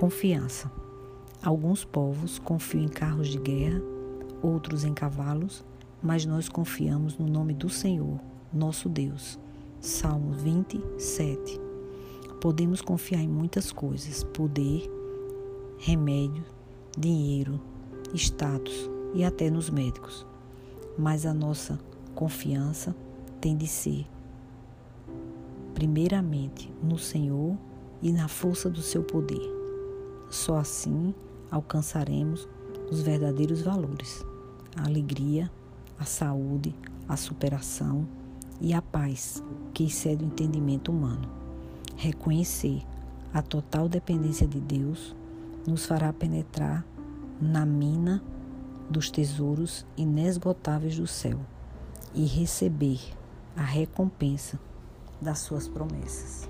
Confiança. Alguns povos confiam em carros de guerra, outros em cavalos, mas nós confiamos no nome do Senhor, nosso Deus. Salmo 27. Podemos confiar em muitas coisas: poder, remédio, dinheiro, status e até nos médicos. Mas a nossa confiança tem de ser, primeiramente, no Senhor e na força do seu poder. Só assim alcançaremos os verdadeiros valores: a alegria, a saúde, a superação e a paz que excede o entendimento humano. Reconhecer a total dependência de Deus nos fará penetrar na mina dos tesouros inesgotáveis do céu e receber a recompensa das suas promessas.